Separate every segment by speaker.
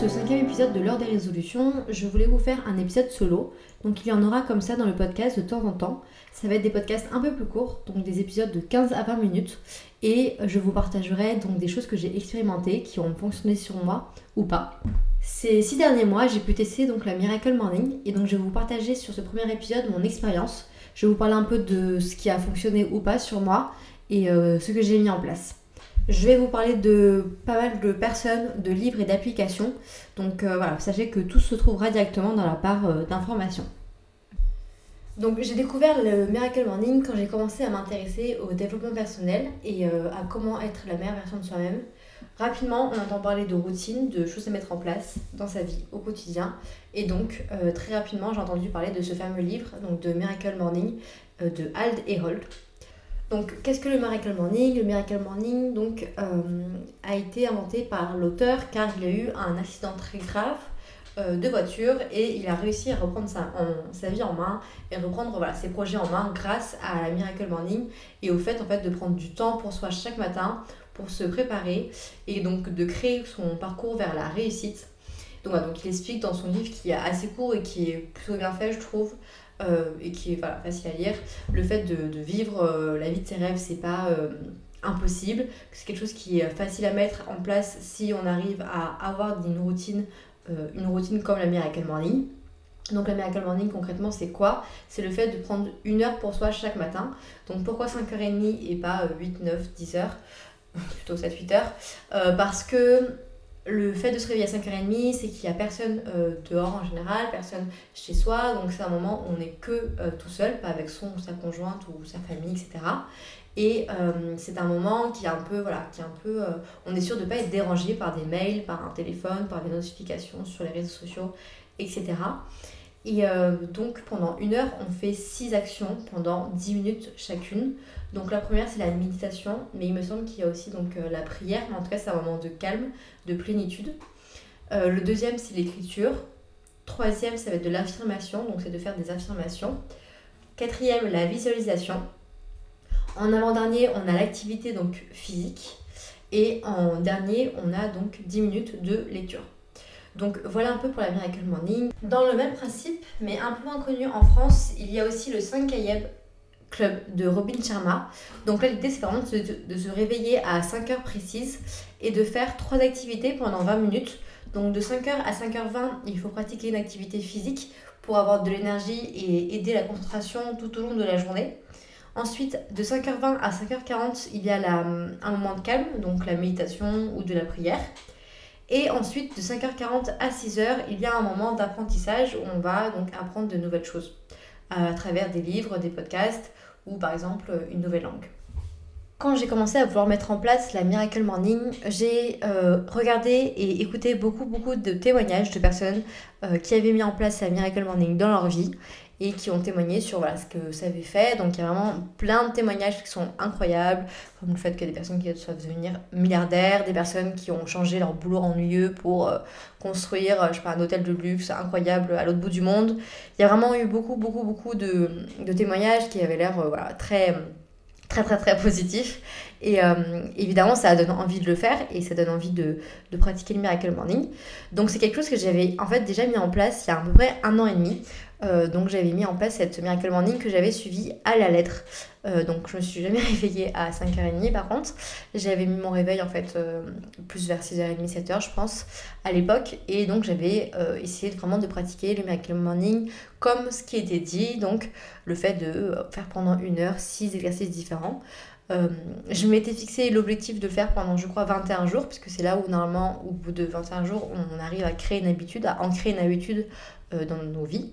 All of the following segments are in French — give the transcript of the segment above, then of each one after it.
Speaker 1: ce cinquième épisode de l'heure des résolutions, je voulais vous faire un épisode solo. Donc il y en aura comme ça dans le podcast de temps en temps. Ça va être des podcasts un peu plus courts, donc des épisodes de 15 à 20 minutes. Et je vous partagerai donc des choses que j'ai expérimentées, qui ont fonctionné sur moi ou pas. Ces six derniers mois, j'ai pu tester donc la Miracle Morning et donc je vais vous partager sur ce premier épisode mon expérience. Je vais vous parler un peu de ce qui a fonctionné ou pas sur moi et euh, ce que j'ai mis en place. Je vais vous parler de pas mal de personnes, de livres et d'applications. Donc euh, voilà, sachez que tout se trouvera directement dans la part euh, d'information. Donc j'ai découvert le Miracle Morning quand j'ai commencé à m'intéresser au développement personnel et euh, à comment être la meilleure version de soi-même. Rapidement, on entend parler de routine, de choses à mettre en place dans sa vie au quotidien. Et donc, très rapidement, j'ai entendu parler de ce fameux livre, donc de Miracle Morning, de Hald Herold. Donc, qu'est-ce que le Miracle Morning? Le Miracle Morning donc, euh, a été inventé par l'auteur car il a eu un accident très grave euh, de voiture et il a réussi à reprendre sa, vie en main et reprendre ses projets en main grâce à la Miracle Morning et au fait, en fait de prendre du temps pour soi chaque matin pour se préparer et donc de créer son parcours vers la réussite. Donc, voilà, donc il explique dans son livre qui est assez court et qui est plutôt bien fait, je trouve, euh, et qui est voilà, facile à lire. Le fait de, de vivre euh, la vie de ses rêves, c'est pas euh, impossible. C'est quelque chose qui est facile à mettre en place si on arrive à avoir une routine, une routine comme la Miracle Morning. Donc la Miracle Morning concrètement c'est quoi? C'est le fait de prendre une heure pour soi chaque matin. Donc pourquoi 5h30 et pas 8, 9, 10 heures? Plutôt 7, 8 heures. parce que le fait de se réveiller à 5h30, c'est qu'il n'y a personne euh, dehors en général, personne chez soi, donc c'est un moment où on n'est que euh, tout seul, pas avec son ou sa conjointe ou sa famille, etc. Et euh, c'est un moment qui est un peu, voilà, qui est un peu, on est sûr de ne pas être dérangé par des mails, par un téléphone, par des notifications sur les réseaux sociaux, etc. Et donc pendant une heure, on fait six actions pendant 10 minutes chacune. Donc la première c'est la méditation, mais il me semble qu'il y a aussi donc euh, la prière, mais en tout cas c'est un moment de calme, de plénitude. Euh, le deuxième c'est l'écriture. Troisième ça va être de l'affirmation, donc c'est de faire des affirmations. Quatrième la visualisation. En avant-dernier on a l'activité donc physique. Et en dernier on a donc 10 minutes de lecture. Donc voilà un peu pour la Miracle Morning. Dans le même principe, mais un peu moins connu en France, il y a aussi le 5 Kayeb Club de Robin Sharma. Donc là, l'idée, c'est vraiment de, se réveiller à 5 heures précises et de faire trois activités pendant 20 minutes. Donc de 5h à 5h20, il faut pratiquer une activité physique pour avoir de l'énergie et aider la concentration tout au long de la journée. Ensuite, de 5h20 à 5h40, il y a un moment de calme, donc la méditation ou de la prière. Et ensuite, de 5h40 à 6h, il y a un moment d'apprentissage où on va donc apprendre de nouvelles choses à travers des livres, des podcasts ou par exemple une nouvelle langue. Quand j'ai commencé à vouloir mettre en place la Miracle Morning, j'ai euh, regardé et écouté beaucoup beaucoup de témoignages de personnes euh, qui avaient mis en place la Miracle Morning dans leur vie et qui ont témoigné sur voilà, ce que ça avait fait. Donc il y a vraiment plein de témoignages qui sont incroyables, comme le fait que des personnes qui doivent devenir milliardaires, des personnes qui ont changé leur boulot ennuyeux pour euh, construire je sais pas, un hôtel de luxe incroyable à l'autre bout du monde. Il y a vraiment eu beaucoup, beaucoup, beaucoup de, de témoignages qui avaient l'air euh, très très très très positifs et euh, évidemment, ça donne envie de le faire et ça donne envie de, de pratiquer le Miracle Morning. Donc c'est quelque chose que j'avais en fait déjà mis en place il y a à peu près un an et demi. Euh, donc j'avais mis en place cette Miracle Morning que j'avais suivie à la lettre. Euh, donc je me suis jamais réveillée à 5h30 par contre. J'avais mis mon réveil en fait euh, plus vers 6h30, 7h je pense à l'époque. Et donc j'avais essayé vraiment de pratiquer le Miracle Morning comme ce qui était dit. Donc le fait de faire pendant une heure 6 exercices différents. je m'étais fixé l'objectif de faire pendant, je crois, 21 jours, puisque c'est là où, normalement, au bout de 21 jours, on arrive à créer une habitude, à ancrer une habitude dans nos vies.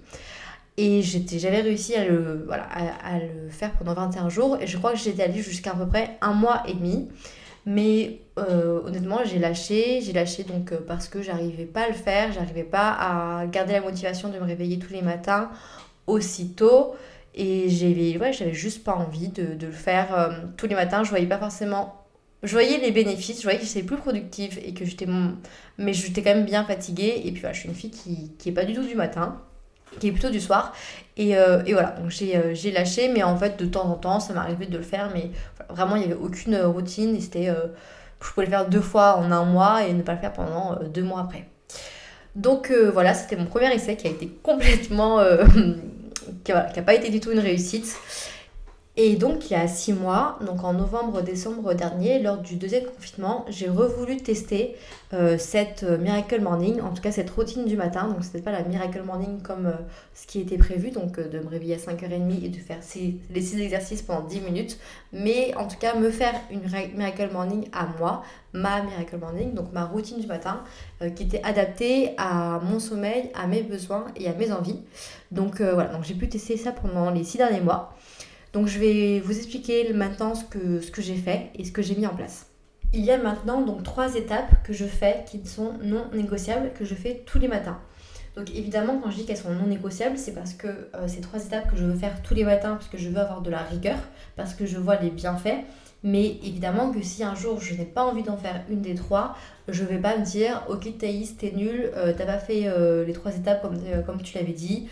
Speaker 1: Et j'avais réussi à le, voilà, à, le faire pendant 21 jours. Et je crois que j'étais allée jusqu'à à peu près un mois et demi. Mais euh, honnêtement, j'ai lâché. J'ai lâché donc euh, parce que j'arrivais pas à le faire. J'arrivais pas à garder la motivation de me réveiller tous les matins aussitôt. Et j'avais ouais, juste pas envie de, le faire euh, tous les matins. Je voyais pas forcément. Je voyais les bénéfices, je voyais que j'étais plus productive et que j'étais. Mais j'étais quand même bien fatiguée. Et puis voilà, je suis une fille qui, qui pas du tout du matin qui est plutôt du soir. Et, euh, et voilà, donc euh, j'ai lâché, mais en fait, de temps en temps, ça m'arrivait de le faire, mais vraiment, il n'y avait aucune routine. Et c'était, euh, je pouvais le faire deux fois en un mois et ne pas le faire pendant deux mois après. Donc voilà, c'était mon premier essai qui a été complètement... qui n'a pas été du tout une réussite. Et donc, il y a six mois, donc en novembre-décembre dernier, lors du deuxième confinement, j'ai revoulu tester euh, cette euh, Miracle Morning, en tout cas cette routine du matin. Donc, c'était pas la Miracle Morning comme euh, ce qui était prévu, donc de me réveiller à 5h30 et de faire les six exercices pendant 10 minutes, mais en tout cas, me faire une Miracle Morning à moi, ma Miracle Morning, donc ma routine du matin, qui était adaptée à mon sommeil, à mes besoins et à mes envies. Donc, voilà, donc j'ai pu tester ça pendant les six derniers mois. Donc je vais vous expliquer maintenant ce que, j'ai fait et ce que j'ai mis en place. Il y a maintenant donc trois étapes que je fais qui sont non négociables, que je fais tous les matins. Donc évidemment quand je dis qu'elles sont non négociables, c'est parce que euh, ces trois étapes que je veux faire tous les matins parce que je veux avoir de la rigueur, parce que je vois les bienfaits. Mais évidemment que si un jour je n'ai pas envie d'en faire une des trois, je vais pas me dire ok Thaïs t'es nul, euh, t'as pas fait euh, les trois étapes comme, comme tu l'avais dit,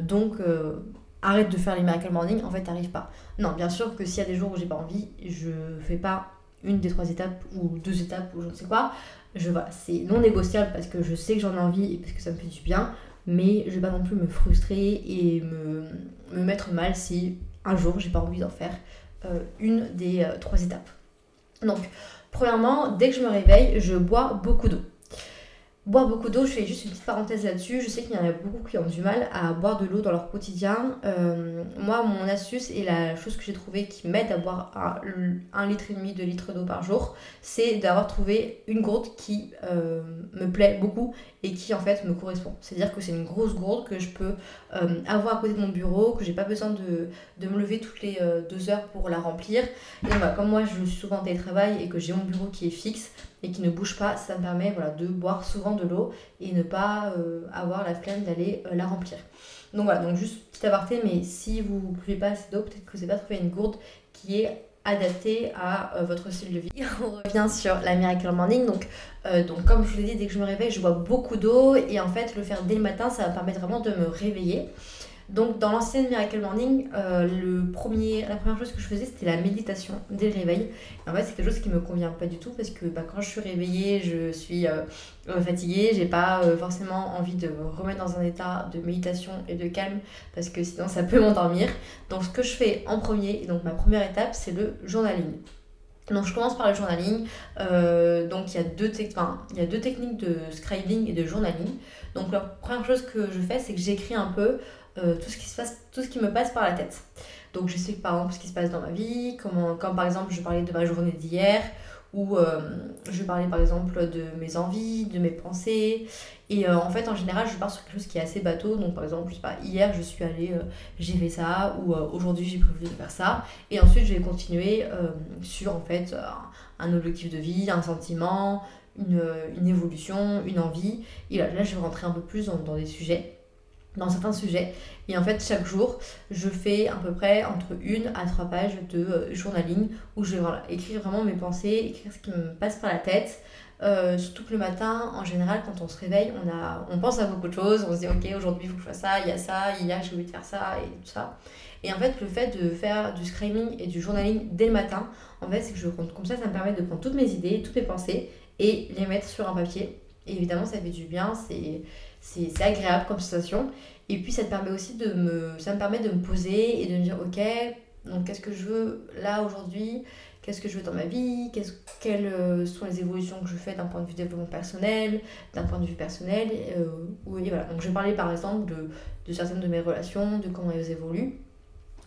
Speaker 1: donc arrête de faire les miracle morning, en fait, t'arrives pas. Non, bien sûr que s'il y a des jours où j'ai pas envie, je fais pas une des trois étapes ou deux étapes ou je ne sais quoi. Je vois, c'est non négociable parce que je sais que j'en ai envie et parce que ça me fait du bien, mais je vais pas non plus me frustrer et me, me mettre mal si un jour j'ai pas envie d'en faire euh, une des euh, trois étapes. Donc, premièrement, dès que je me réveille, je bois beaucoup d'eau. Boire beaucoup d'eau, je fais juste une petite parenthèse là-dessus. Je sais qu'il y en a beaucoup qui ont du mal à boire de l'eau dans leur quotidien. Euh, moi, mon astuce et la chose que j'ai trouvé qui m'aide à boire un, litre et demi, 2 litres d'eau par jour, c'est d'avoir trouvé une gourde qui euh, me plaît beaucoup et qui en fait me correspond. C'est-à-dire que c'est une grosse gourde que je peux euh, avoir à côté de mon bureau, que j'ai pas besoin de, me lever toutes les deux heures pour la remplir. Et bah, comme moi, je suis souvent en télétravail et que j'ai mon bureau qui est fixe, et qui ne bouge pas, ça me permet de boire souvent de l'eau et ne pas euh, avoir la flemme d'aller euh, la remplir. Donc voilà, donc juste petit aparté, mais si vous ne buvez pas assez d'eau, peut-être que vous n'avez pas trouvé une gourde qui est adaptée à euh, votre style de vie. On revient sur la Miracle Morning. Donc, donc comme je vous l'ai dit, dès que je me réveille, je bois beaucoup d'eau et en fait, le faire dès le matin, ça va me permettre vraiment de me réveiller. Donc dans l'ancienne Miracle Morning, euh, le premier, la première chose que je faisais c'était la méditation dès le réveil. en fait c'est quelque chose qui me convient pas du tout parce que bah, quand je suis réveillée, je suis euh, euh, fatiguée, j'ai pas forcément envie de me remettre dans un état de méditation et de calme parce que sinon ça peut m'endormir. Donc ce que je fais en premier, et donc ma première étape c'est le journaling. Donc je commence par le journaling. donc il y, a deux il y a deux techniques de scribing et de journaling. Donc la première chose que je fais, c'est que j'écris un peu euh, tout, ce qui se passe, tout ce qui me passe par la tête. Donc je sais par exemple ce qui se passe dans ma vie, comment, comme par exemple je parlais de ma journée d'hier, ou euh, je parlais par exemple de mes envies, de mes pensées. Et euh, en fait, en général, je pars sur quelque chose qui est assez bateau. Donc, par exemple, je sais pas, hier, je suis allée, j'ai fait ça, ou aujourd'hui, j'ai prévu de faire ça. Et ensuite, je vais continuer sur en fait un objectif de vie, un sentiment, une, une, évolution, une envie. Et là, là, je vais rentrer un peu plus dans des sujets dans certains sujets. Et en fait, chaque jour, je fais à peu près entre une à trois pages de euh, journaling où je vais écrire vraiment mes pensées, écrire ce qui me passe par la tête. Euh, surtout que le matin, en général, quand on se réveille, on pense à beaucoup de choses. On se dit, ok, aujourd'hui, il faut que je fasse ça, il y a ça, hier, j'ai oublié de faire ça, et tout ça. Et en fait, le fait de faire du screaming et du journaling dès le matin, en fait, c'est que je compte comme ça, ça me permet de prendre toutes mes idées, toutes mes pensées et les mettre sur un papier. Et évidemment, ça fait du bien, c'est agréable comme sensation. Et puis ça te permet aussi de me, ça me permet de me poser et de me dire ok, donc qu'est-ce que je veux là aujourd'hui, qu'est-ce que je veux dans ma vie, quelles euh, sont les évolutions que je fais d'un point de vue développement personnel, d'un point de vue personnel. Euh, oui, voilà. Donc je vais parler par exemple de, de, certaines de mes relations, de comment elles évoluent.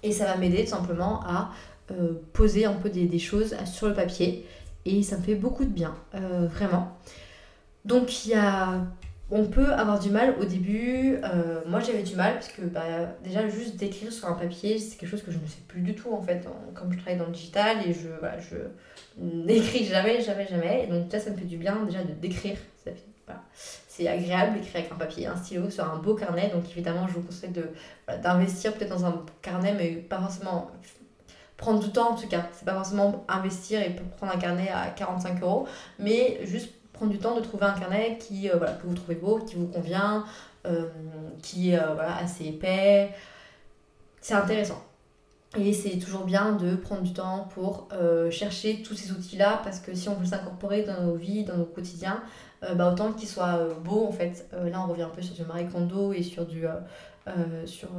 Speaker 1: Et ça va m'aider tout simplement à euh, poser un peu des, choses sur le papier. Et ça me fait beaucoup de bien, vraiment. Donc il y a on peut avoir du mal au début. Euh, moi j'avais du mal parce que bah, déjà juste d'écrire sur un papier, c'est quelque chose que je ne sais plus du tout en fait, comme je travaille dans le digital et je, je n'écris jamais, jamais, jamais. Donc ça, ça me fait du bien déjà de d'écrire. C'est agréable d'écrire avec un papier, un stylo sur un beau carnet. Donc évidemment, je vous conseille d'investir peut-être dans un carnet, mais pas forcément prendre du temps en tout cas. C'est pas forcément investir et prendre un carnet à 45 euros, mais juste prendre du temps de trouver un carnet qui, euh, voilà, que vous trouvez beau, qui vous convient, euh, qui est euh, voilà, assez épais. C'est intéressant. Et c'est toujours bien de prendre du temps pour chercher tous ces outils-là parce que si on veut s'incorporer dans nos vies, dans nos quotidiens, bah, autant qu'ils soient beaux en fait. là on revient un peu sur du Marie et sur du sur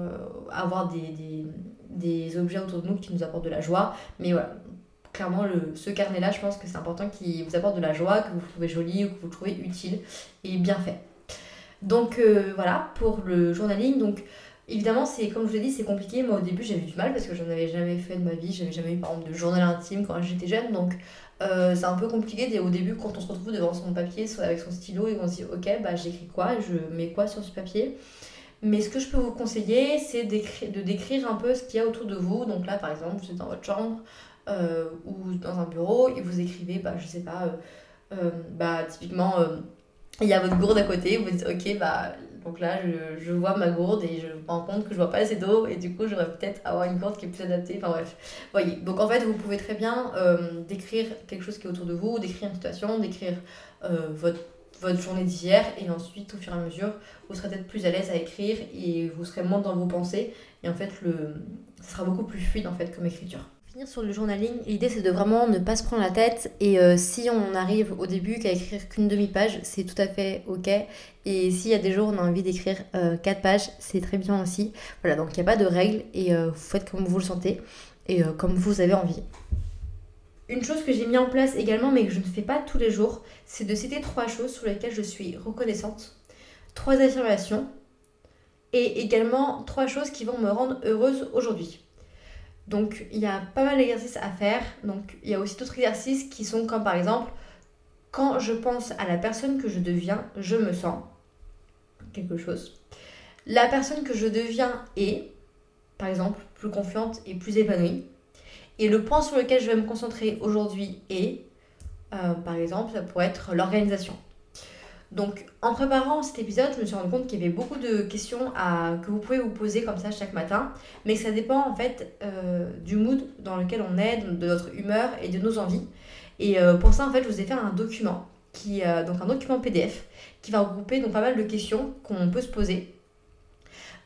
Speaker 1: avoir des, des, des, objets autour de nous qui nous apportent de la joie. Mais voilà, clairement le, ce carnet-là, je pense que c'est important qu'il vous apporte de la joie, que vous trouvez joli ou que vous trouvez utile et bien fait. Donc voilà pour le journaling. Donc Évidemment, c'est comme je vous l'ai dit, c'est compliqué. Moi, au début, j'avais du mal parce que j'en avais jamais fait de ma vie. J'avais jamais eu, par exemple, de journal intime quand j'étais jeune. Donc, euh, c'est un peu compliqué au début quand on se retrouve devant son papier, avec son stylo, et on se dit, ok, bah, j'écris quoi? Je mets quoi sur ce papier? Mais ce que je peux vous conseiller, c'est de décrire un peu ce qu'il y a autour de vous. Donc là, par exemple, vous êtes dans votre chambre euh, ou dans un bureau et vous écrivez, bah, je sais pas, euh, bah, typiquement, il y a votre gourde à côté. Vous dites, ok, bah, donc là, je, je, vois ma gourde et je me rends compte que je vois pas assez d'eau et du coup, j'aurais peut-être avoir une gourde qui est plus adaptée. Enfin bref, voyez. Donc en fait, vous pouvez très bien euh, décrire quelque chose qui est autour de vous, décrire une situation, décrire euh, votre, votre journée d'hier et ensuite, au fur et à mesure, vous serez peut-être plus à l'aise à écrire et vous serez moins dans vos pensées et en fait, le, sera beaucoup plus fluide en fait comme écriture finir sur le journaling, l'idée c'est de vraiment ne pas se prendre la tête et euh, si on arrive au début qu'à écrire qu'une demi-page, c'est tout à fait ok. Et s'il y a des jours où on a envie d'écrire 4 euh, pages, c'est très bien aussi. Voilà, donc il n'y a pas de règles et euh, vous faites comme vous le sentez et comme vous avez envie. Une chose que j'ai mis en place également mais que je ne fais pas tous les jours, c'est de citer trois choses sur lesquelles je suis reconnaissante, trois affirmations et également trois choses qui vont me rendre heureuse aujourd'hui. Donc il y a pas mal d'exercices à faire. Donc il y a aussi d'autres exercices qui sont comme par exemple quand je pense à la personne que je deviens, je me sens quelque chose. La personne que je deviens est, par exemple, plus confiante et plus épanouie. Et le point sur lequel je vais me concentrer aujourd'hui est, euh, par exemple, ça pourrait être l'organisation. Donc, en préparant cet épisode, je me suis rendu compte qu'il y avait beaucoup de questions que vous pouvez vous poser comme ça chaque matin, mais que ça dépend en fait euh, du mood dans lequel on est, de notre humeur et de nos envies. Et euh, pour ça, en fait, je vous ai fait un document, qui, euh, donc un document PDF, qui va regrouper donc pas mal de questions qu'on peut se poser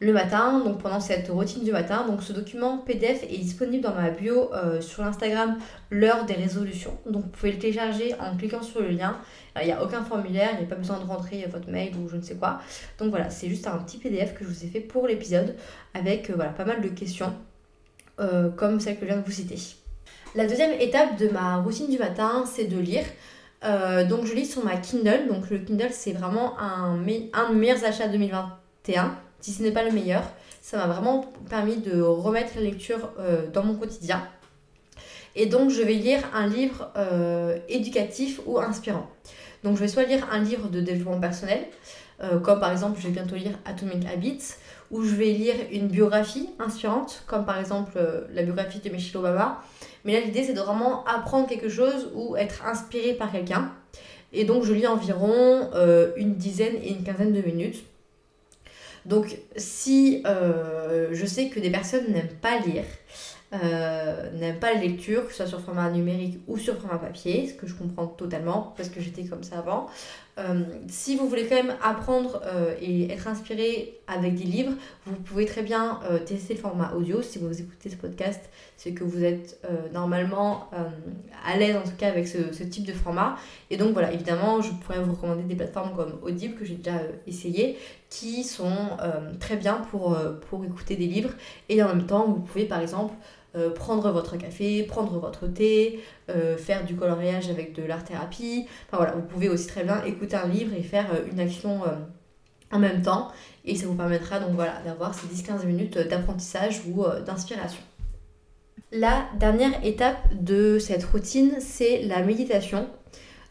Speaker 1: le matin, donc pendant cette routine du matin. Donc ce document PDF est disponible dans ma bio euh, sur l'Instagram l'heure des résolutions. Donc vous pouvez le télécharger en cliquant sur le lien. Il n'y a aucun formulaire, il n'y a pas besoin de rentrer votre mail ou je ne sais quoi. Donc voilà, c'est juste un petit PDF que je vous ai fait pour l'épisode avec euh, voilà, pas mal de questions euh, comme celle que je viens de vous citer. La deuxième étape de ma routine du matin, c'est de lire. donc je lis sur ma Kindle. Donc le Kindle, c'est vraiment un, un de mes meilleurs achats 2021 si ce n'est pas le meilleur. Ça m'a vraiment permis de remettre la lecture euh, dans mon quotidien. Et donc je vais lire un livre euh, éducatif ou inspirant. Donc je vais soit lire un livre de développement personnel, euh, comme par exemple je vais bientôt lire Atomic Habits, ou je vais lire une biographie inspirante, comme par exemple la biographie de Michelle Obama. Mais là l'idée c'est de vraiment apprendre quelque chose ou être inspiré par quelqu'un. Et donc je lis environ une dizaine et une quinzaine de minutes. Donc si euh, je sais que des personnes n'aiment pas lire, euh, n'aiment pas la lecture, que ce soit sur format numérique ou sur format papier, ce que je comprends totalement parce que j'étais comme ça avant. Euh, si vous voulez quand même apprendre et être inspiré avec des livres, vous pouvez très bien tester le format audio. Si vous écoutez ce podcast, c'est que vous êtes normalement à l'aise en tout cas avec ce, ce, type de format. Et donc voilà, évidemment, je pourrais vous recommander des plateformes comme Audible que j'ai déjà essayé, qui sont très bien pour, pour écouter des livres. Et en même temps, vous pouvez par exemple euh, prendre votre café, prendre votre thé, euh, faire du coloriage avec de l'art-thérapie. Enfin voilà, vous pouvez aussi très bien écouter un livre et faire euh, une action en même temps. Et ça vous permettra donc voilà d'avoir ces 10-15 minutes d'apprentissage ou d'inspiration. La dernière étape de cette routine, c'est la méditation.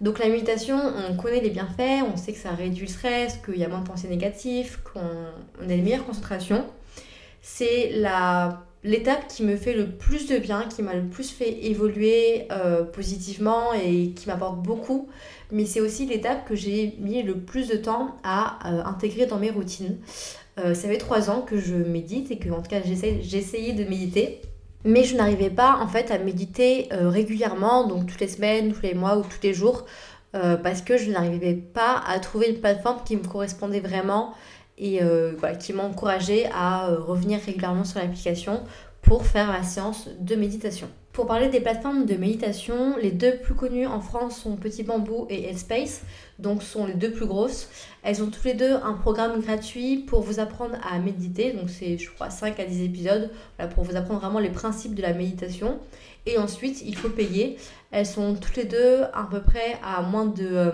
Speaker 1: Donc la méditation, on connaît les bienfaits, on sait que ça réduit le stress, qu'il y a moins de pensées négatives, qu'on a une meilleure concentration. C'est l'étape qui me fait le plus de bien, qui m'a le plus fait évoluer euh, positivement et qui m'apporte beaucoup. Mais c'est aussi l'étape que j'ai mis le plus de temps à euh, intégrer dans mes routines. Euh, ça fait trois ans que je médite et que en tout cas j'essayais de méditer. Mais je n'arrivais pas en fait à méditer régulièrement, donc toutes les semaines, tous les mois ou tous les jours, parce que je n'arrivais pas à trouver une plateforme qui me correspondait vraiment et euh, qui m'a encouragé à euh, revenir régulièrement sur l'application pour faire la séance de méditation. Pour parler des plateformes de méditation, les deux plus connues en France sont Petit Bambou et Headspace, donc sont les deux plus grosses. Elles ont tous les deux un programme gratuit pour vous apprendre à méditer, donc c'est je crois 5 à 10 épisodes, pour vous apprendre vraiment les principes de la méditation. Et ensuite, il faut payer. Elles sont toutes les deux à peu près à moins de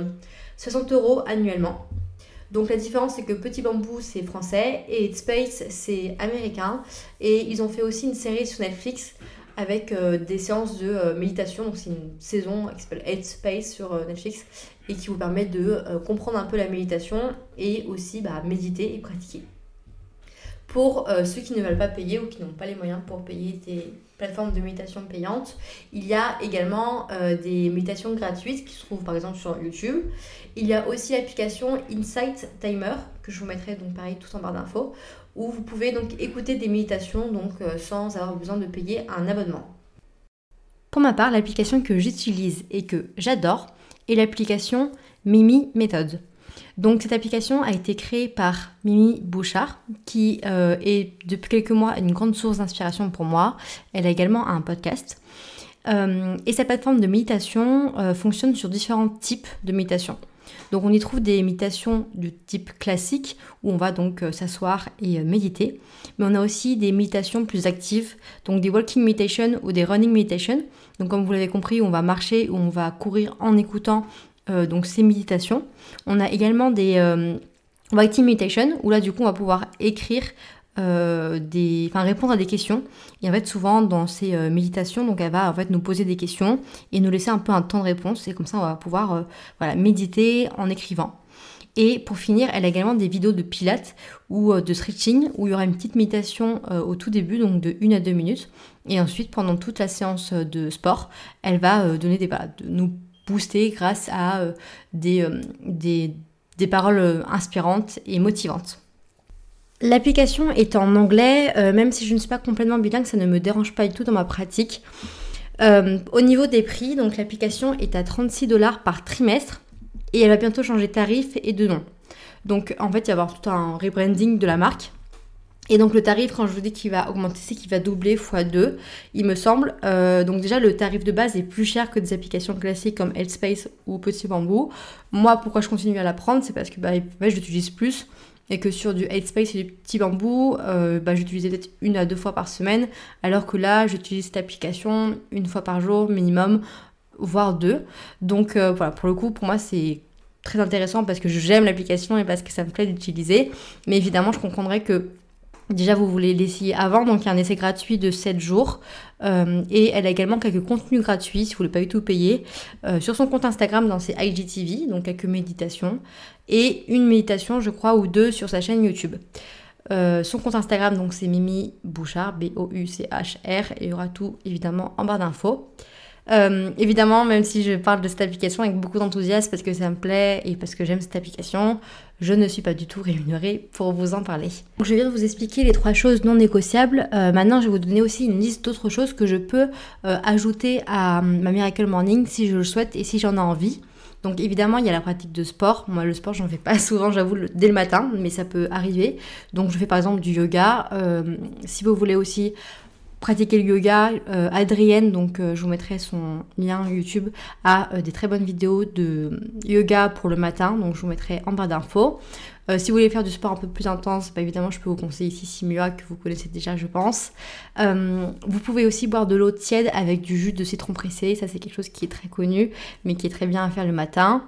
Speaker 1: 60 euh, euros annuellement. Donc la différence c'est que Petit Bambou c'est français et Headspace c'est américain. Et ils ont fait aussi une série sur Netflix avec euh, des séances de euh, méditation. Donc c'est une saison qui s'appelle Headspace sur euh, Netflix et qui vous permet de comprendre un peu la méditation et aussi bah, méditer et pratiquer. Pour ceux qui ne veulent pas payer ou qui n'ont pas les moyens pour payer des plateformes de méditation payantes, il y a également des méditations gratuites qui se trouvent par exemple sur YouTube. Il y a aussi l'application Insight Timer que je vous mettrai donc pareil tout en barre d'infos où vous pouvez donc écouter des méditations donc euh, sans avoir besoin de payer un abonnement. Pour ma part, l'application que j'utilise et que j'adore est l'application Mimi Method. Donc cette application a été créée par Mimi Bouchard, qui euh, est depuis quelques mois une grande source d'inspiration pour moi. Elle a également un podcast. Euh, et cette plateforme de méditation fonctionne sur différents types de méditation. Donc on y trouve des méditations du type classique où on va donc euh, s'asseoir et euh, méditer. Mais on a aussi des méditations plus actives, donc des walking meditation ou des running meditation. Donc comme vous l'avez compris, on va marcher ou on va courir en écoutant euh, donc ces méditations. On a également des walking meditation où là du coup on va pouvoir écrire euh, répondre à des questions. Et en fait, souvent dans ces euh, méditations, donc elle va en fait nous poser des questions et nous laisser un peu un temps de réponse. Et comme ça, on va pouvoir euh, méditer en écrivant. Et pour finir, elle a également des vidéos de pilates ou de stretching où il y aura une petite méditation au tout début, donc de 1 à 2 minutes. Et ensuite, pendant toute la séance de sport, elle va donner des, de nous booster grâce à des, des, des paroles inspirantes et motivantes. L'application est en anglais, euh, même si je ne suis pas complètement bilingue, ça ne me dérange pas du tout dans ma pratique. Euh, au niveau des prix, donc l'application est à 36 dollars par trimestre et elle va bientôt changer de tarif et de nom. Donc en fait, il va y avoir tout un rebranding de la marque. Et donc le tarif, quand je vous dis qu'il va augmenter, c'est qu'il va doubler x2, il me semble. Euh, donc déjà, le tarif de base est plus cher que des applications classiques comme Headspace ou Petit Bambou. Moi, pourquoi je continue à la prendre C'est parce que bah, je l'utilise plus et que sur du Headspace et du petit bambou, euh, bah, j'utilisais peut-être une à deux fois par semaine, alors que là, j'utilise cette application une fois par jour minimum, voire deux. Donc euh, voilà, pour le coup, pour moi, c'est très intéressant parce que j'aime l'application et parce que ça me plaît d'utiliser. Mais évidemment, je comprendrais que Déjà, vous voulez l'essayer avant, donc il y a un essai gratuit de 7 jours. Euh, et elle a également quelques contenus gratuits si vous ne voulez pas du tout payer. Sur son compte Instagram, dans ses IGTV, donc quelques méditations. Et une méditation, je crois, ou deux sur sa chaîne YouTube. Euh, son compte Instagram, donc c'est Mimi Bouchard, B-O-U-C-H-R. Et il y aura tout évidemment en barre d'infos. Euh, évidemment, même si je parle de cette application avec beaucoup d'enthousiasme parce que ça me plaît et parce que j'aime cette application, je ne suis pas du tout rémunérée pour vous en parler. Donc, je viens de vous expliquer les trois choses non négociables. Euh, maintenant, je vais vous donner aussi une liste d'autres choses que je peux ajouter à ma Miracle Morning si je le souhaite et si j'en ai envie. Donc évidemment, il y a la pratique de sport. Moi, le sport, j'en fais pas souvent, j'avoue, dès le matin, mais ça peut arriver. Donc je fais par exemple du yoga. si vous voulez aussi pratiquer le yoga, euh, Adrienne, donc euh, je vous mettrai son lien YouTube, a euh, des très bonnes vidéos de yoga pour le matin, donc je vous mettrai en bas d'infos. si vous voulez faire du sport un peu plus intense, bah, évidemment je peux vous conseiller ici Simua que vous connaissez déjà je pense. vous pouvez aussi boire de l'eau tiède avec du jus de citron pressé, ça c'est quelque chose qui est très connu mais qui est très bien à faire le matin.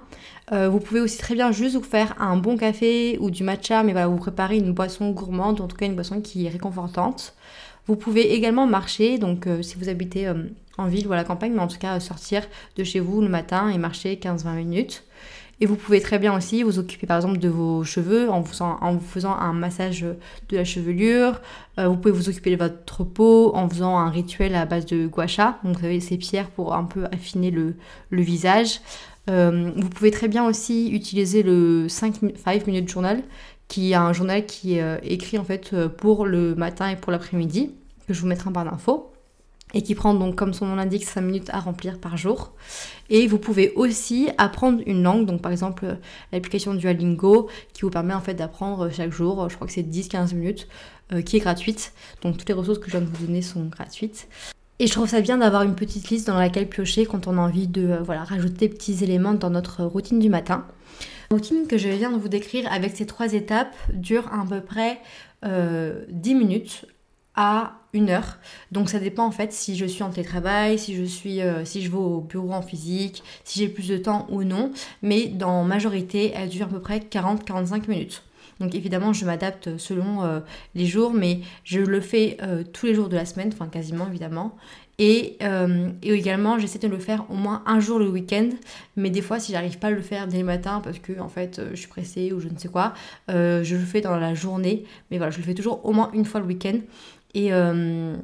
Speaker 1: vous pouvez aussi très bien juste vous faire un bon café ou du matcha, mais voilà, vous préparez une boisson gourmande, ou en tout cas une boisson qui est réconfortante. Vous pouvez également marcher, donc euh, si vous habitez euh, en ville ou à la campagne, mais en tout cas sortir de chez vous le matin et marcher 15-20 minutes. Et vous pouvez très bien aussi vous occuper par exemple de vos cheveux en vous, faisant un massage de la chevelure. Euh, vous pouvez vous occuper de votre peau en faisant un rituel à base de gua sha. Donc vous savez ces pierres pour un peu affiner le, le visage. vous pouvez très bien aussi utiliser le 5, 5 minutes journal qui a un journal qui est euh, écrit en fait euh, pour le matin et pour l'après-midi, que je vous mettrai en barre d'infos. et qui prend donc comme son nom l'indique 5 minutes à remplir par jour. Et vous pouvez aussi apprendre une langue, donc par exemple l'application Duolingo qui vous permet en fait d'apprendre chaque jour, je crois que c'est 10-15 minutes, euh, qui est gratuite. Donc toutes les ressources que je viens de vous donner sont gratuites. Et je trouve ça bien d'avoir une petite liste dans laquelle piocher quand on a envie de euh, voilà, rajouter des petits éléments dans notre routine du matin. La routine que je viens de vous décrire avec ces trois étapes dure à peu près 10 euh, minutes à une heure. Donc ça dépend en fait si je suis en télétravail, si je suis euh, si je vais au bureau en physique, si j'ai plus de temps ou non. Mais dans majorité, elle dure à peu près 40-45 minutes. Donc évidemment, je m'adapte selon euh, les jours, mais je le fais euh, tous les jours de la semaine, enfin quasiment évidemment. Et, et également, j'essaie de le faire au moins un jour le week-end. Mais des fois, si j'arrive pas à le faire dès le matin parce que en fait, je suis pressée ou je ne sais quoi, je le fais dans la journée. Mais voilà, je le fais toujours au moins une fois le week-end. Et euh,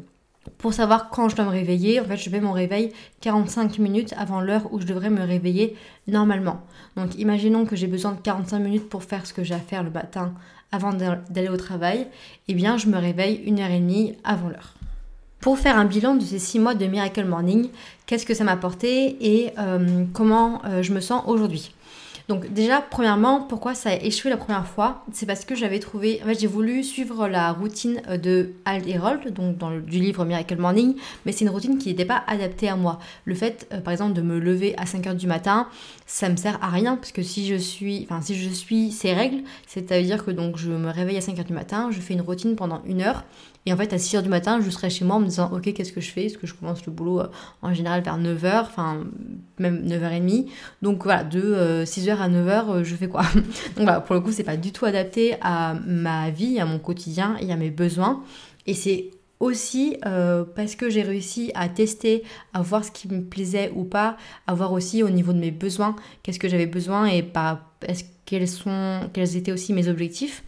Speaker 1: pour savoir quand je dois me réveiller, en fait, je mets mon réveil 45 minutes avant l'heure où je devrais me réveiller normalement. Donc, imaginons que j'ai besoin de 45 minutes pour faire ce que j'ai à faire le matin avant d'aller au travail. Eh bien, je me réveille une heure et demie avant l'heure. Pour faire un bilan de ces 6 mois de Miracle Morning, qu'est-ce que ça m'a apporté et euh, comment euh, je me sens aujourd'hui? Donc déjà, premièrement, pourquoi ça a échoué la première fois? C'est parce que j'avais trouvé, en fait, j'ai voulu suivre la routine euh, de Al Herold, donc dans du livre Miracle Morning, mais c'est une routine qui n'était pas adaptée à moi. Le fait, euh, par exemple, de me lever à 5h du matin, ça me sert à rien, parce que si je suis, enfin, si je suis ces règles, c'est-à-dire que donc je me réveille à 5h du matin, je fais une routine pendant une heure, et en fait, à 6h du matin, je serai chez moi en me disant, ok, qu'est-ce que je fais? Est-ce que je commence le boulot euh, en général vers 9h, enfin, même 9h30. Donc voilà, de 6h à 9h, je fais quoi? Donc voilà, pour le coup, c'est pas du tout adapté à ma vie, à mon quotidien et à mes besoins. Et c'est aussi euh, parce que j'ai réussi à tester, à voir ce qui me plaisait ou pas, à voir aussi au niveau de mes besoins, qu'est-ce que j'avais besoin et pas, est-ce, quels, sont, quels étaient aussi mes objectifs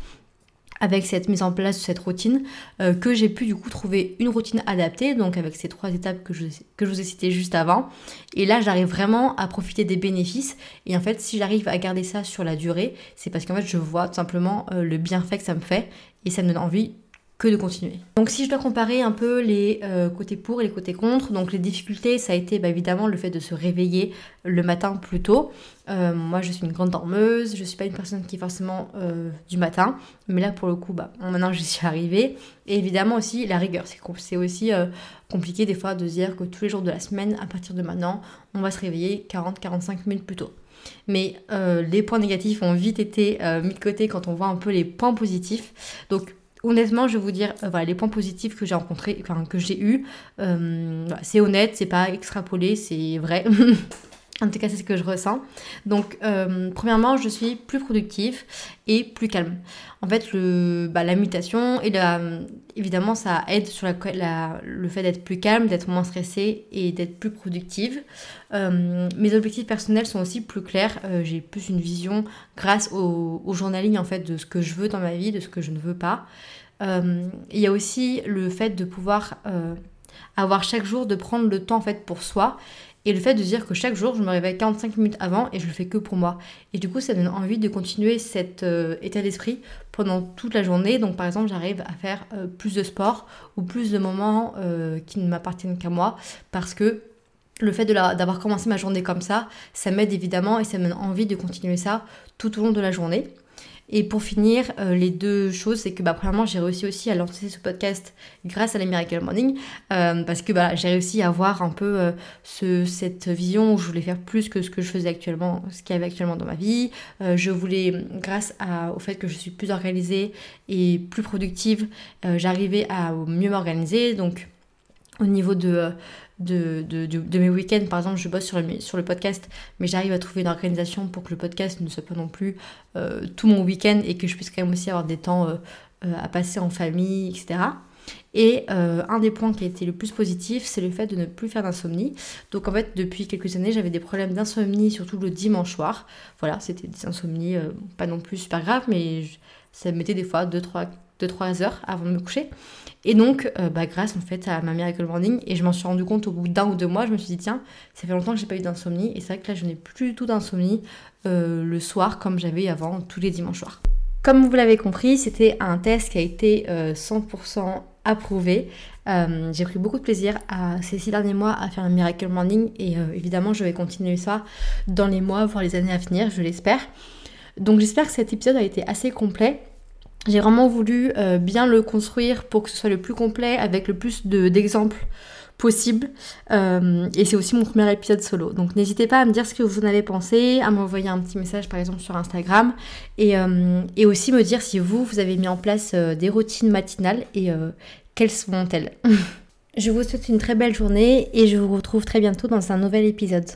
Speaker 1: avec cette mise en place de cette routine, euh, que j'ai pu du coup trouver une routine adaptée, donc avec ces trois étapes que je, vous ai citées juste avant. Et là, j'arrive vraiment à profiter des bénéfices. Et en fait, si j'arrive à garder ça sur la durée, c'est parce qu'en fait, je vois tout simplement euh, le bienfait que ça me fait et ça me donne envie que de continuer. Donc si je dois comparer un peu les euh, côtés pour et les côtés contre, donc les difficultés, ça a été bah, évidemment le fait de se réveiller le matin plus tôt. Euh, moi je suis une grande dormeuse, je suis pas une personne qui est forcément euh, du matin, mais là pour le coup, bah, maintenant j'y suis arrivée. Et évidemment aussi la rigueur, c'est aussi compliqué des fois de dire que tous les jours de la semaine, à partir de maintenant, on va se réveiller 40-45 minutes plus tôt. Mais les points négatifs ont vite été mis de côté quand on voit un peu les points positifs. Donc honnêtement, je vais vous dire, euh, voilà, les points positifs que j'ai rencontrés, enfin, que j'ai eu, euh, c'est honnête, c'est pas extrapolé, c'est vrai. en tout cas, c'est ce que je ressens. Donc, euh, premièrement, je suis plus productive et plus calme. En fait, bah, la mutation, et évidemment, ça aide sur le fait d'être plus calme, d'être moins stressée et d'être plus productive. mes objectifs personnels sont aussi plus clairs. j'ai plus une vision grâce au, au, journaling, en fait, de ce que je veux dans ma vie, de ce que je ne veux pas. Euh, il y a aussi le fait de pouvoir euh, avoir chaque jour, de prendre le temps en fait pour soi. Et le fait de dire que chaque jour, je me réveille 45 minutes avant et je le fais que pour moi. Et du coup, ça donne envie de continuer cet euh, état d'esprit pendant toute la journée. Donc, par exemple, j'arrive à faire plus de sport ou plus de moments qui ne m'appartiennent qu'à moi parce que le fait d'avoir commencé ma journée comme ça, ça m'aide évidemment et ça me donne envie de continuer ça tout au long de la journée. Et pour finir, euh, les deux choses, c'est que bah, premièrement, j'ai réussi aussi à lancer ce podcast grâce à la Miracle Morning, euh, parce que bah, j'ai réussi à avoir un peu euh, ce, cette vision où je voulais faire plus que ce que je faisais actuellement, ce qu'il y avait actuellement dans ma vie. je voulais, grâce au fait que je suis plus organisée et plus productive, j'arrivais à mieux m'organiser. Donc, au niveau de, mes week-ends. Par exemple, je bosse sur le, podcast, mais j'arrive à trouver une organisation pour que le podcast ne soit pas non plus euh, tout mon week-end et que je puisse quand même aussi avoir des temps euh, euh, à passer en famille, etc. Et un des points qui a été le plus positif, c'est le fait de ne plus faire d'insomnie. Donc en fait, depuis quelques années, j'avais des problèmes d'insomnie, surtout le dimanche soir. Voilà, c'était des insomnies pas non plus super graves, mais ça me mettait des fois 2-3 heures avant de me coucher. Et donc, euh, bah, grâce en fait à ma Miracle Morning, et je m'en suis rendu compte au bout d'un ou deux mois, je me suis dit, tiens, ça fait longtemps que j'ai pas eu d'insomnie, et c'est vrai que là, je n'ai plus du tout d'insomnie euh, le soir comme j'avais avant tous les dimanches soirs. Comme vous l'avez compris, c'était un test qui a été 100% euh, approuvé. J'ai pris beaucoup de plaisir à, ces six derniers mois à faire un Miracle Morning et évidemment je vais continuer ça dans les mois, voire les années à venir, je l'espère. Donc j'espère que cet épisode a été assez complet. J'ai vraiment voulu euh, bien le construire pour que ce soit le plus complet avec le plus d'exemples possible. Euh, et c'est aussi mon premier épisode solo. Donc n'hésitez pas à me dire ce que vous en avez pensé, à m'envoyer un petit message par exemple sur Instagram. Et, euh, et aussi me dire si vous, vous avez mis en place des routines matinales et quelles sont-elles. je vous souhaite une très belle journée et je vous retrouve très bientôt dans un nouvel épisode.